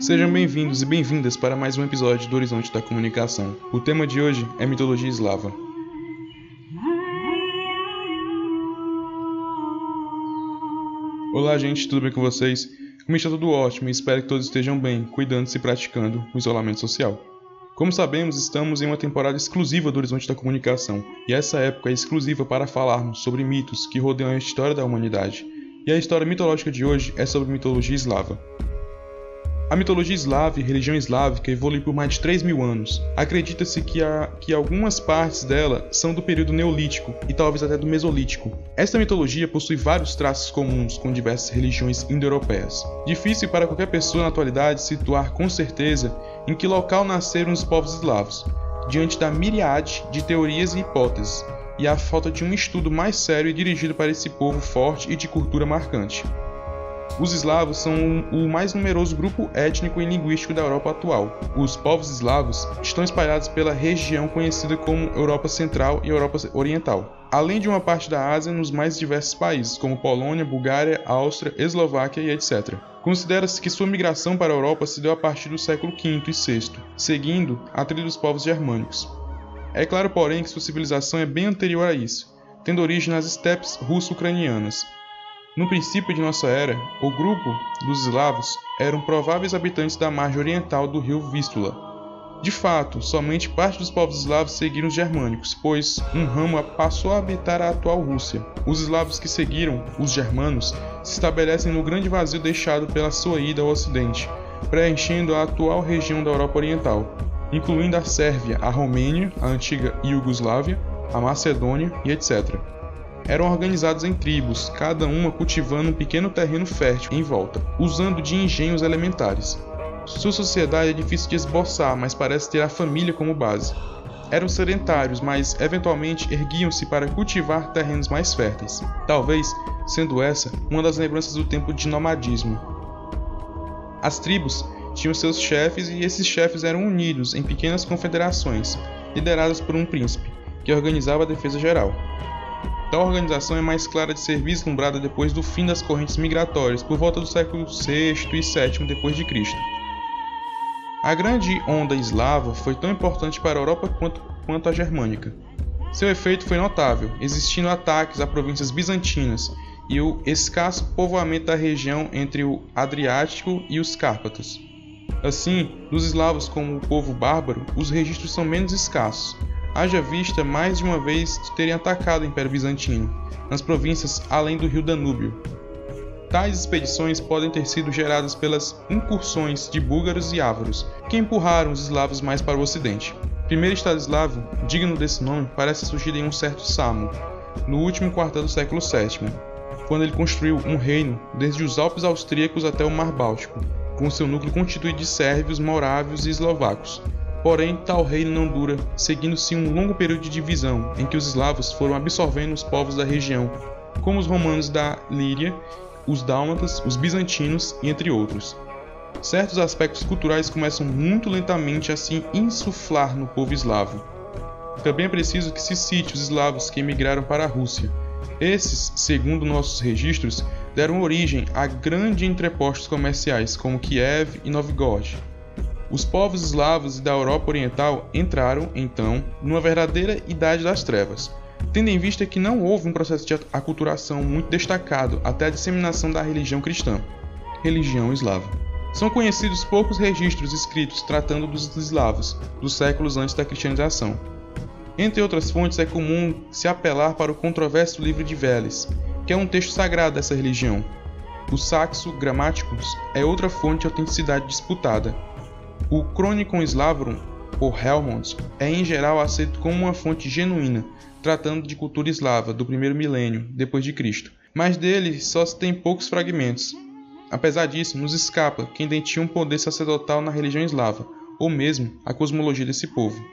Sejam bem-vindos e bem-vindas para mais um episódio do Horizonte da Comunicação. O tema de hoje é mitologia eslava. Olá, gente, tudo bem com vocês? Comigo está tudo ótimo e espero que todos estejam bem, cuidando-se e praticando o isolamento social. Como sabemos, estamos em uma temporada exclusiva do Horizonte da Comunicação, e essa época é exclusiva para falarmos sobre mitos que rodeiam a história da humanidade. E a história mitológica de hoje é sobre mitologia eslava. A mitologia eslava e religião eslávica evolui por mais de 3 mil anos. Acredita-se que, que algumas partes dela são do período neolítico e talvez até do mesolítico. Esta mitologia possui vários traços comuns com diversas religiões indo-europeias. Difícil para qualquer pessoa na atualidade situar com certeza em que local nasceram os povos eslavos, diante da miríade de teorias e hipóteses, e a falta de um estudo mais sério e dirigido para esse povo forte e de cultura marcante. Os eslavos são o mais numeroso grupo étnico e linguístico da Europa atual. Os povos eslavos estão espalhados pela região conhecida como Europa Central e Europa Oriental, além de uma parte da Ásia nos mais diversos países, como Polônia, Bulgária, Áustria, Eslováquia e etc. Considera-se que sua migração para a Europa se deu a partir do século V e VI, seguindo a trilha dos povos germânicos. É claro, porém, que sua civilização é bem anterior a isso, tendo origem nas estepes russo-ucranianas, no princípio de nossa era, o grupo dos eslavos eram prováveis habitantes da margem oriental do rio Vístula. De fato, somente parte dos povos eslavos seguiram os germânicos, pois um ramo passou a habitar a atual Rússia. Os eslavos que seguiram os germanos se estabelecem no grande vazio deixado pela sua ida ao ocidente, preenchendo a atual região da Europa Oriental, incluindo a Sérvia, a Romênia, a antiga Iugoslávia, a Macedônia e etc eram organizados em tribos, cada uma cultivando um pequeno terreno fértil em volta, usando de engenhos elementares. Sua sociedade é difícil de esboçar, mas parece ter a família como base. Eram sedentários, mas eventualmente erguiam-se para cultivar terrenos mais férteis, talvez sendo essa uma das lembranças do tempo de nomadismo. As tribos tinham seus chefes e esses chefes eram unidos em pequenas confederações, lideradas por um príncipe, que organizava a defesa geral. Tal organização é mais clara de ser vislumbrada depois do fim das correntes migratórias, por volta do século VI e VII d.C. A grande onda eslava foi tão importante para a Europa quanto, quanto a germânica. Seu efeito foi notável, existindo ataques a províncias bizantinas e o escasso povoamento da região entre o Adriático e os Cárpatos. Assim, dos eslavos como o povo bárbaro, os registros são menos escassos, haja vista mais de uma vez de terem atacado o Império Bizantino, nas províncias além do rio Danúbio. Tais expedições podem ter sido geradas pelas incursões de búlgaros e ávaros, que empurraram os eslavos mais para o ocidente. O primeiro estado eslavo, digno desse nome, parece surgir em um certo Samo, no último quartel do século VII, quando ele construiu um reino desde os Alpes austríacos até o Mar Báltico, com seu núcleo constituído de sérvios, morávios e eslovacos, Porém, tal reino não dura, seguindo-se um longo período de divisão, em que os eslavos foram absorvendo os povos da região, como os romanos da Líria, os dálmatas, os bizantinos e entre outros. Certos aspectos culturais começam muito lentamente a se insuflar no povo eslavo. Também é preciso que se cite os eslavos que emigraram para a Rússia. Esses, segundo nossos registros, deram origem a grandes entrepostos comerciais como Kiev e Novgorod, os povos eslavos da Europa Oriental entraram, então, numa verdadeira Idade das Trevas, tendo em vista que não houve um processo de aculturação muito destacado até a disseminação da religião cristã, religião eslava. São conhecidos poucos registros escritos tratando dos eslavos, dos séculos antes da cristianização. Entre outras fontes, é comum se apelar para o controverso livro de Veles, que é um texto sagrado dessa religião. O Saxo Grammaticus é outra fonte de autenticidade disputada, o Chronicon Slavrum, por Helmont, é em geral aceito como uma fonte genuína, tratando de cultura eslava do primeiro milênio depois de Cristo, mas dele só se tem poucos fragmentos. Apesar disso, nos escapa quem dentinha um poder sacerdotal na religião eslava, ou mesmo a cosmologia desse povo.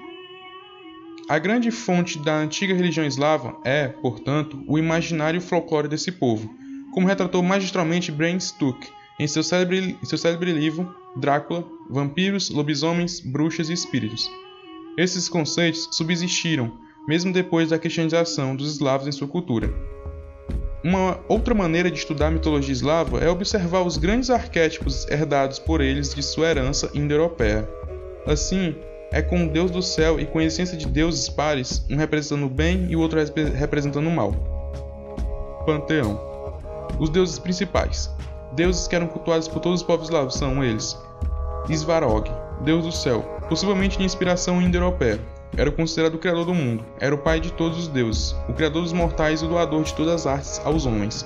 A grande fonte da antiga religião eslava é, portanto, o imaginário folclore desse povo, como retratou magistralmente Bram Stuck em seu célebre, em seu célebre livro Drácula, vampiros, lobisomens, bruxas e espíritos. Esses conceitos subsistiram, mesmo depois da cristianização dos eslavos em sua cultura. Uma outra maneira de estudar a mitologia eslava é observar os grandes arquétipos herdados por eles de sua herança indo-europeia. Assim, é com o Deus do céu e com a essência de deuses pares, um representando o bem e o outro representando o mal. Panteão Os deuses principais. Deuses que eram cultuados por todos os povos eslavos são eles: Svarog, Deus do céu, possivelmente de inspiração indo-europeia, era considerado o criador do mundo, era o pai de todos os deuses, o criador dos mortais e o doador de todas as artes aos homens.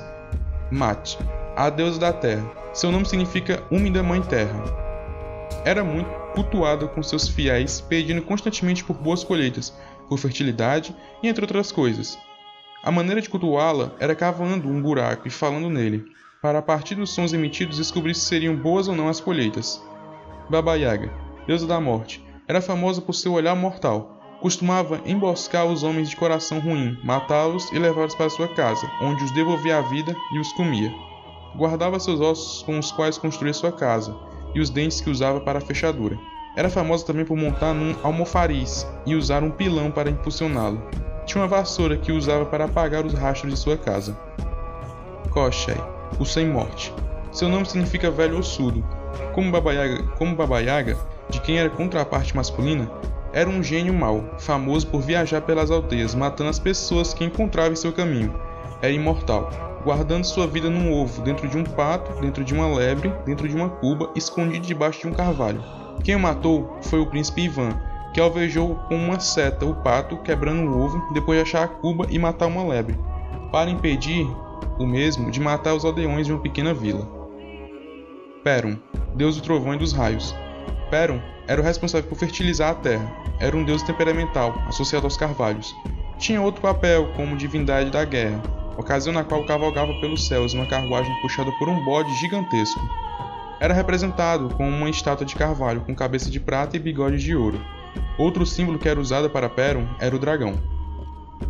Mat, a deusa da terra. Seu nome significa úmida mãe terra. Era muito cultuada com seus fiéis, pedindo constantemente por boas colheitas, por fertilidade e entre outras coisas. A maneira de cultuá-la era cavando um buraco e falando nele, para a partir dos sons emitidos descobrir se seriam boas ou não as colheitas. Baba Yaga, deusa da morte, era famosa por seu olhar mortal, costumava emboscar os homens de coração ruim, matá-los e levá-los para sua casa, onde os devolvia à vida e os comia. Guardava seus ossos com os quais construía sua casa, e os dentes que usava para a fechadura. Era famosa também por montar num almofariz e usar um pilão para impulsioná-lo. Tinha uma vassoura que usava para apagar os rastros de sua casa. Koshai, o sem morte. Seu nome significa velho ossudo. Como Baba Yaga, como Baba Yaga de quem era contraparte masculina, era um gênio mau, famoso por viajar pelas aldeias, matando as pessoas que encontrava em seu caminho. Era imortal, guardando sua vida num ovo, dentro de um pato, dentro de uma lebre, dentro de uma cuba, escondido debaixo de um carvalho. Quem o matou foi o príncipe Ivan, que alvejou com uma seta o pato, quebrando o ovo, depois de achar a cuba e matar uma lebre, para impedir o mesmo de matar os aldeões de uma pequena vila. Perum, deus do trovão e dos raios. Perum era o responsável por fertilizar a terra. Era um deus temperamental, associado aos carvalhos. Tinha outro papel como divindade da guerra, ocasião na qual cavalgava pelos céus uma carruagem puxada por um bode gigantesco. Era representado com uma estátua de carvalho com cabeça de prata e bigode de ouro. Outro símbolo que era usado para Perum era o dragão.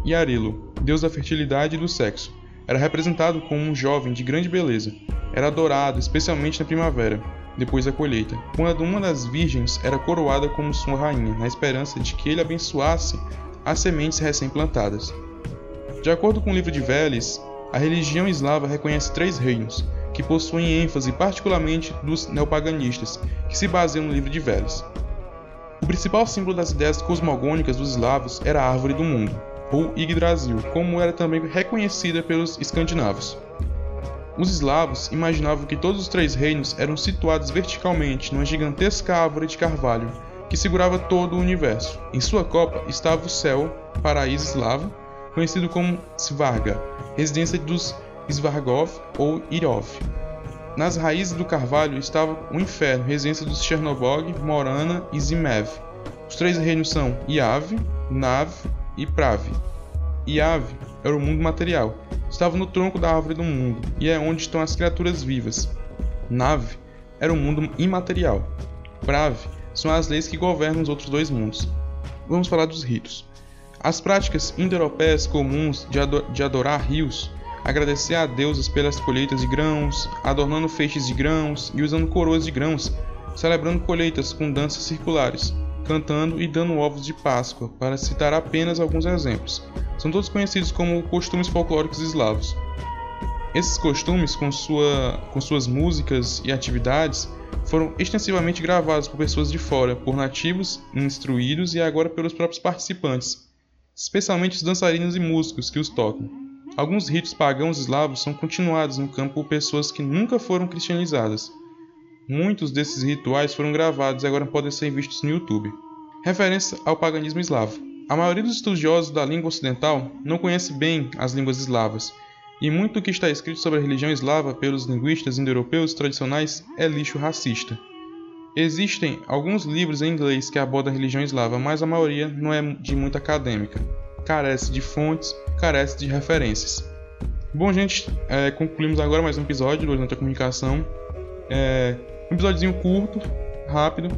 Yarilo, deus da fertilidade e do sexo, era representado como um jovem de grande beleza. Era adorado, especialmente na primavera, depois da colheita, quando uma das virgens era coroada como sua rainha, na esperança de que ele abençoasse as sementes recém-plantadas. De acordo com o livro de Veles, a religião eslava reconhece três reinos, que possuem ênfase particularmente dos neopaganistas, que se baseiam no livro de Veles. O principal símbolo das ideias cosmogônicas dos eslavos era a árvore do mundo, ou Yggdrasil, como era também reconhecida pelos escandinavos. Os eslavos imaginavam que todos os três reinos eram situados verticalmente numa gigantesca árvore de carvalho que segurava todo o universo. Em sua copa estava o céu, paraíso eslavo, conhecido como Svarga, residência dos Svargov ou Irov. Nas raízes do carvalho estava o inferno, residência dos Chernobog, Morana e Zimev. Os três reinos são Iav, Nav e Pravi. Iav era o mundo material, estava no tronco da árvore do mundo, e é onde estão as criaturas vivas. Nave era o mundo imaterial. Brave são as leis que governam os outros dois mundos. Vamos falar dos ritos. As práticas indo-europeias comuns de, ador de adorar rios, agradecer a deuses pelas colheitas de grãos, adornando feixes de grãos e usando coroas de grãos, celebrando colheitas com danças circulares, cantando e dando ovos de Páscoa, para citar apenas alguns exemplos são todos conhecidos como costumes folclóricos eslavos. Esses costumes, com, sua, com suas músicas e atividades, foram extensivamente gravados por pessoas de fora, por nativos, instruídos e agora pelos próprios participantes, especialmente os dançarinos e músicos que os tocam. Alguns ritos pagãos eslavos são continuados no campo por pessoas que nunca foram cristianizadas. Muitos desses rituais foram gravados e agora podem ser vistos no YouTube. Referência ao paganismo eslavo. A maioria dos estudiosos da língua ocidental não conhece bem as línguas eslavas, e muito do que está escrito sobre a religião eslava pelos linguistas indo-europeus tradicionais é lixo racista. Existem alguns livros em inglês que abordam a religião eslava, mas a maioria não é de muita acadêmica. Carece de fontes, carece de referências. Bom, gente, é, concluímos agora mais um episódio do Oriente da Comunicação. É, um episódiozinho curto, rápido,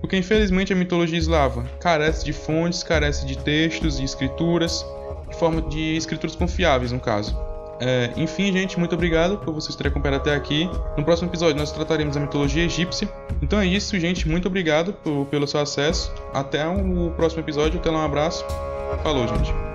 porque infelizmente a mitologia eslava carece de fontes, carece de textos e escrituras, de forma de escrituras confiáveis no caso. É, enfim, gente, muito obrigado por vocês terem acompanhado até aqui. No próximo episódio nós trataremos a mitologia egípcia. Então é isso, gente. Muito obrigado por, pelo seu acesso. Até o próximo episódio. Até lá, um abraço. Falou, gente.